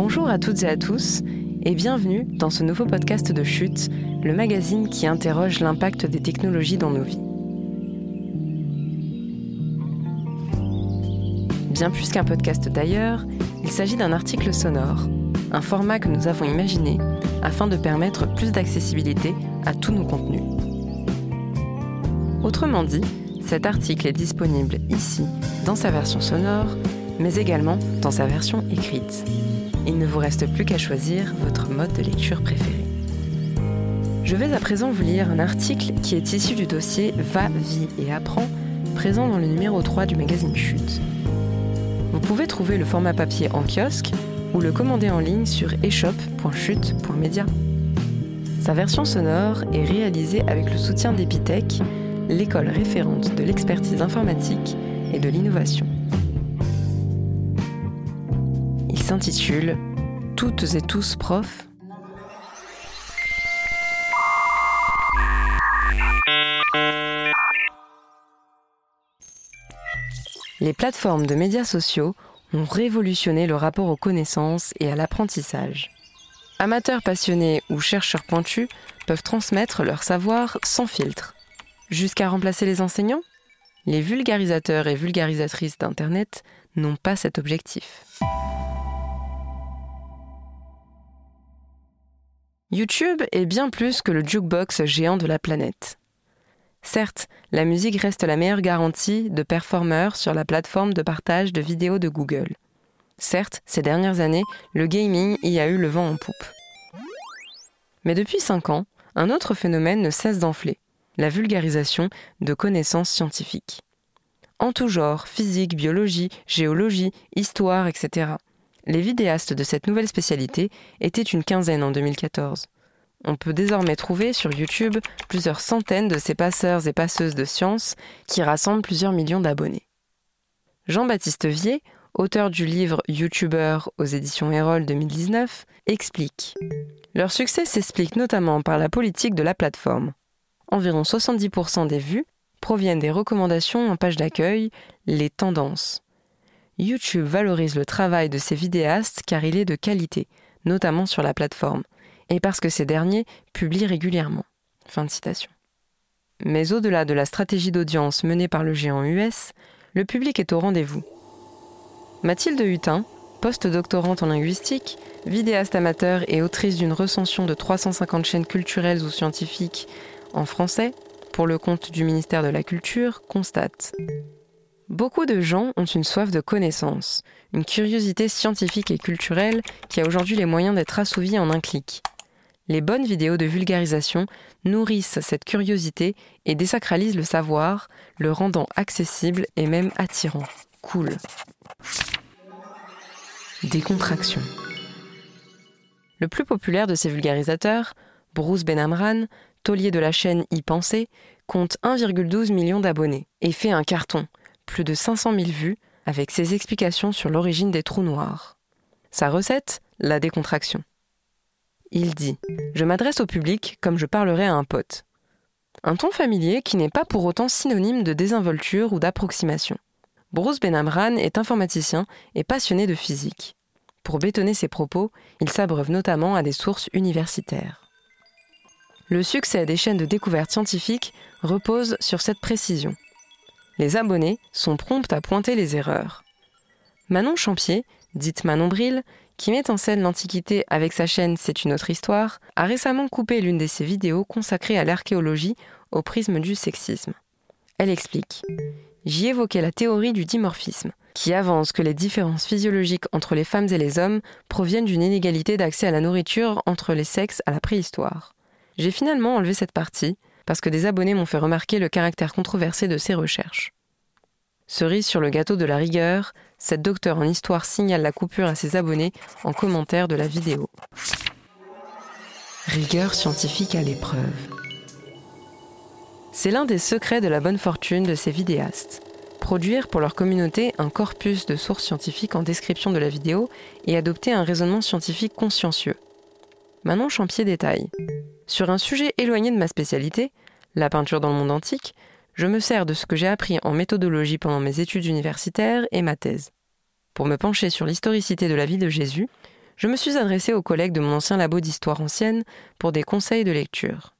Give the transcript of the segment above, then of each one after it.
Bonjour à toutes et à tous et bienvenue dans ce nouveau podcast de Chute, le magazine qui interroge l'impact des technologies dans nos vies. Bien plus qu'un podcast d'ailleurs, il s'agit d'un article sonore, un format que nous avons imaginé afin de permettre plus d'accessibilité à tous nos contenus. Autrement dit, cet article est disponible ici, dans sa version sonore, mais également dans sa version écrite. Il ne vous reste plus qu'à choisir votre mode de lecture préféré. Je vais à présent vous lire un article qui est issu du dossier Va, vie et apprends, présent dans le numéro 3 du magazine Chute. Vous pouvez trouver le format papier en kiosque ou le commander en ligne sur eshop.chute.media. Sa version sonore est réalisée avec le soutien d'Epitech, l'école référente de l'expertise informatique et de l'innovation. S'intitule Toutes et tous profs. Les plateformes de médias sociaux ont révolutionné le rapport aux connaissances et à l'apprentissage. Amateurs passionnés ou chercheurs pointus peuvent transmettre leur savoir sans filtre. Jusqu'à remplacer les enseignants Les vulgarisateurs et vulgarisatrices d'Internet n'ont pas cet objectif. YouTube est bien plus que le jukebox géant de la planète. Certes, la musique reste la meilleure garantie de performeurs sur la plateforme de partage de vidéos de Google. Certes, ces dernières années, le gaming y a eu le vent en poupe. Mais depuis 5 ans, un autre phénomène ne cesse d'enfler, la vulgarisation de connaissances scientifiques. En tout genre, physique, biologie, géologie, histoire, etc. Les vidéastes de cette nouvelle spécialité étaient une quinzaine en 2014. On peut désormais trouver sur YouTube plusieurs centaines de ces passeurs et passeuses de sciences qui rassemblent plusieurs millions d'abonnés. Jean-Baptiste Vier, auteur du livre YouTuber aux éditions Erol 2019, explique Leur succès s'explique notamment par la politique de la plateforme. Environ 70% des vues proviennent des recommandations en page d'accueil, les tendances. YouTube valorise le travail de ses vidéastes car il est de qualité, notamment sur la plateforme, et parce que ces derniers publient régulièrement. Mais au-delà de la stratégie d'audience menée par le géant US, le public est au rendez-vous. Mathilde Hutin, post-doctorante en linguistique, vidéaste amateur et autrice d'une recension de 350 chaînes culturelles ou scientifiques en français, pour le compte du ministère de la Culture, constate Beaucoup de gens ont une soif de connaissance, une curiosité scientifique et culturelle qui a aujourd'hui les moyens d'être assouvie en un clic. Les bonnes vidéos de vulgarisation nourrissent cette curiosité et désacralisent le savoir, le rendant accessible et même attirant. Cool. Décontraction. Le plus populaire de ces vulgarisateurs, Bruce Benamran, taulier de la chaîne y Penser, compte 1,12 million d'abonnés et fait un carton, plus de 500 000 vues, avec ses explications sur l'origine des trous noirs. Sa recette La décontraction. Il dit Je m'adresse au public comme je parlerais à un pote. Un ton familier qui n'est pas pour autant synonyme de désinvolture ou d'approximation. Bruce Benamran est informaticien et passionné de physique. Pour bétonner ses propos, il s'abreuve notamment à des sources universitaires. Le succès des chaînes de découverte scientifique repose sur cette précision les abonnés sont prompts à pointer les erreurs. Manon Champier, dite Manon Bril, qui met en scène l'Antiquité avec sa chaîne C'est une autre histoire, a récemment coupé l'une de ses vidéos consacrées à l'archéologie au prisme du sexisme. Elle explique J'y évoquais la théorie du dimorphisme, qui avance que les différences physiologiques entre les femmes et les hommes proviennent d'une inégalité d'accès à la nourriture entre les sexes à la préhistoire. J'ai finalement enlevé cette partie parce que des abonnés m'ont fait remarquer le caractère controversé de ces recherches. Cerise sur le gâteau de la rigueur, cette docteure en histoire signale la coupure à ses abonnés en commentaire de la vidéo. Rigueur scientifique à l'épreuve. C'est l'un des secrets de la bonne fortune de ces vidéastes. Produire pour leur communauté un corpus de sources scientifiques en description de la vidéo et adopter un raisonnement scientifique consciencieux. Manon Champier détaille. Sur un sujet éloigné de ma spécialité, la peinture dans le monde antique, je me sers de ce que j'ai appris en méthodologie pendant mes études universitaires et ma thèse. Pour me pencher sur l'historicité de la vie de Jésus, je me suis adressé aux collègues de mon ancien labo d'histoire ancienne pour des conseils de lecture.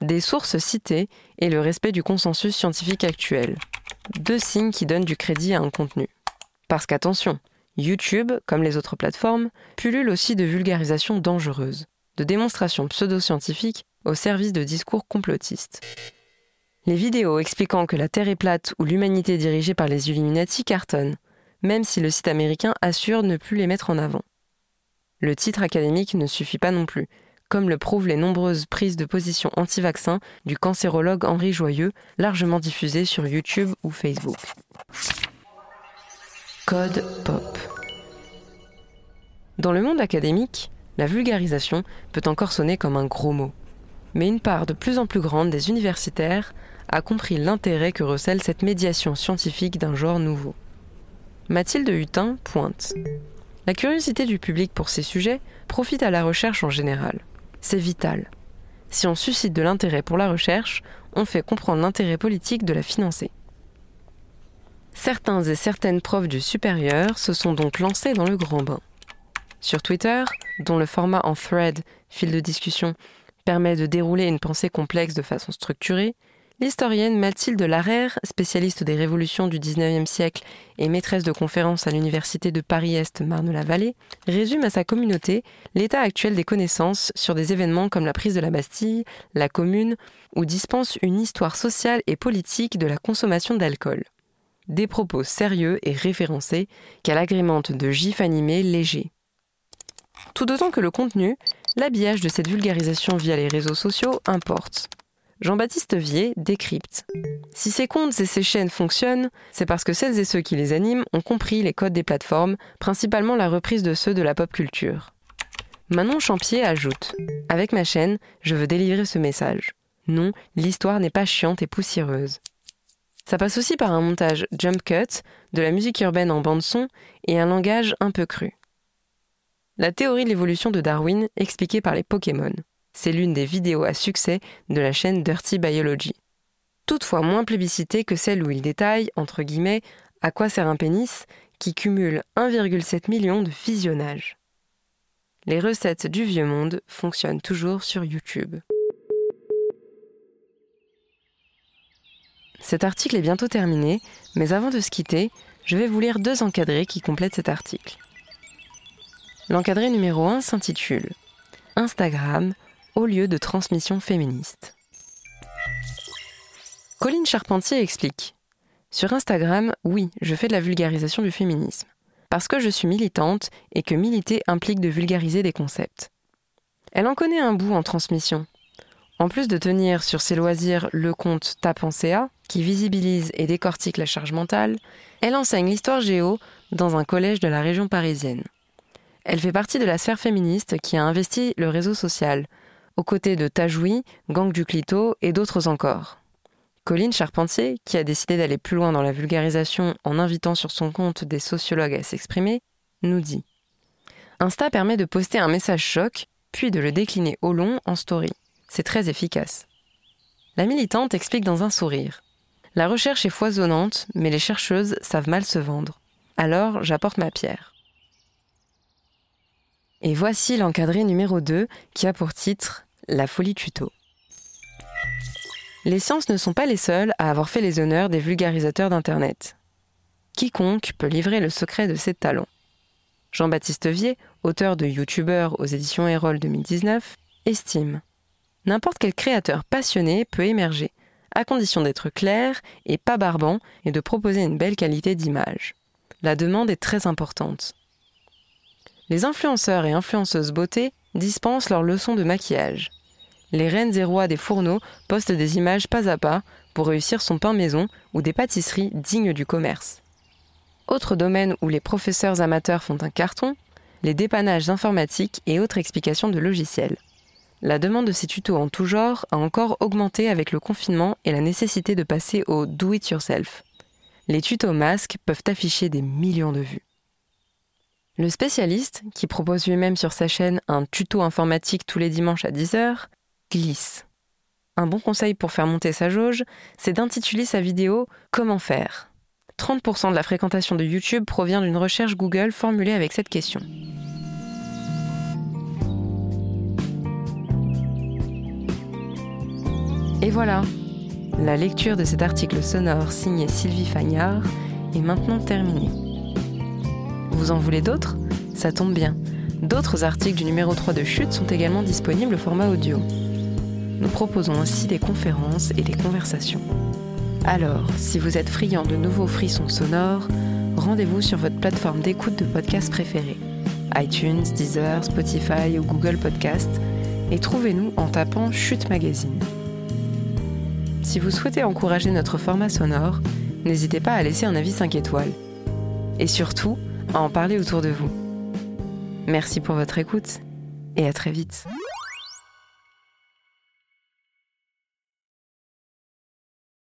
Des sources citées et le respect du consensus scientifique actuel. Deux signes qui donnent du crédit à un contenu. Parce qu'attention, YouTube, comme les autres plateformes, pullule aussi de vulgarisation dangereuse, de démonstrations pseudo-scientifiques au service de discours complotistes. Les vidéos expliquant que la Terre est plate ou l'humanité dirigée par les Illuminati cartonnent, même si le site américain assure ne plus les mettre en avant. Le titre académique ne suffit pas non plus, comme le prouvent les nombreuses prises de position anti-vaccin du cancérologue Henri Joyeux, largement diffusées sur YouTube ou Facebook. Code POP. Dans le monde académique, la vulgarisation peut encore sonner comme un gros mot. Mais une part de plus en plus grande des universitaires a compris l'intérêt que recèle cette médiation scientifique d'un genre nouveau. Mathilde Hutin pointe. La curiosité du public pour ces sujets profite à la recherche en général. C'est vital. Si on suscite de l'intérêt pour la recherche, on fait comprendre l'intérêt politique de la financer. Certains et certaines profs du supérieur se sont donc lancés dans le grand bain. Sur Twitter, dont le format en thread, fil de discussion, permet de dérouler une pensée complexe de façon structurée, l'historienne Mathilde Larère, spécialiste des révolutions du XIXe siècle et maîtresse de conférences à l'université de Paris-Est Marne-la-Vallée, résume à sa communauté l'état actuel des connaissances sur des événements comme la prise de la Bastille, la Commune, ou dispense une histoire sociale et politique de la consommation d'alcool. Des propos sérieux et référencés qu'elle agrémente de gifs animés légers. Tout d'autant que le contenu, l'habillage de cette vulgarisation via les réseaux sociaux importe. Jean-Baptiste Vier décrypte. Si ces comptes et ces chaînes fonctionnent, c'est parce que celles et ceux qui les animent ont compris les codes des plateformes, principalement la reprise de ceux de la pop culture. Manon Champier ajoute Avec ma chaîne, je veux délivrer ce message. Non, l'histoire n'est pas chiante et poussiéreuse. Ça passe aussi par un montage jump cut, de la musique urbaine en bande-son et un langage un peu cru. La théorie de l'évolution de Darwin expliquée par les Pokémon. C'est l'une des vidéos à succès de la chaîne Dirty Biology. Toutefois moins plébiscitée que celle où il détaille, entre guillemets, à quoi sert un pénis, qui cumule 1,7 million de visionnages. Les recettes du vieux monde fonctionnent toujours sur YouTube. Cet article est bientôt terminé, mais avant de se quitter, je vais vous lire deux encadrés qui complètent cet article. L'encadré numéro 1 s'intitule Instagram au lieu de transmission féministe. Colline Charpentier explique Sur Instagram, oui, je fais de la vulgarisation du féminisme. Parce que je suis militante et que militer implique de vulgariser des concepts. Elle en connaît un bout en transmission. En plus de tenir sur ses loisirs le compte Tapensea, qui visibilise et décortique la charge mentale, elle enseigne l'histoire géo dans un collège de la région parisienne. Elle fait partie de la sphère féministe qui a investi le réseau social, aux côtés de Tajoui, Gang du Clito et d'autres encore. Colline Charpentier, qui a décidé d'aller plus loin dans la vulgarisation en invitant sur son compte des sociologues à s'exprimer, nous dit Insta permet de poster un message choc, puis de le décliner au long en story. C'est très efficace. La militante explique dans un sourire. La recherche est foisonnante, mais les chercheuses savent mal se vendre. Alors j'apporte ma pierre. Et voici l'encadré numéro 2 qui a pour titre La folie tuto. Les sciences ne sont pas les seules à avoir fait les honneurs des vulgarisateurs d'Internet. Quiconque peut livrer le secret de ses talents. Jean-Baptiste Vier, auteur de YouTuber aux éditions Erol 2019, estime N'importe quel créateur passionné peut émerger, à condition d'être clair et pas barbant et de proposer une belle qualité d'image. La demande est très importante. Les influenceurs et influenceuses beauté dispensent leurs leçons de maquillage. Les reines et rois des fourneaux postent des images pas à pas pour réussir son pain maison ou des pâtisseries dignes du commerce. Autre domaine où les professeurs amateurs font un carton, les dépannages informatiques et autres explications de logiciels. La demande de ces tutos en tout genre a encore augmenté avec le confinement et la nécessité de passer au do it yourself. Les tutos masques peuvent afficher des millions de vues. Le spécialiste, qui propose lui-même sur sa chaîne un tuto informatique tous les dimanches à 10h, glisse. Un bon conseil pour faire monter sa jauge, c'est d'intituler sa vidéo Comment faire 30% de la fréquentation de YouTube provient d'une recherche Google formulée avec cette question. Et voilà, la lecture de cet article sonore signé Sylvie Fagnard est maintenant terminée. Vous en voulez d'autres Ça tombe bien. D'autres articles du numéro 3 de Chute sont également disponibles au format audio. Nous proposons aussi des conférences et des conversations. Alors, si vous êtes friand de nouveaux frissons sonores, rendez-vous sur votre plateforme d'écoute de podcast préférée, iTunes, Deezer, Spotify ou Google Podcast, et trouvez-nous en tapant Chute Magazine. Si vous souhaitez encourager notre format sonore, n'hésitez pas à laisser un avis 5 étoiles. Et surtout, à en parler autour de vous. Merci pour votre écoute et à très vite.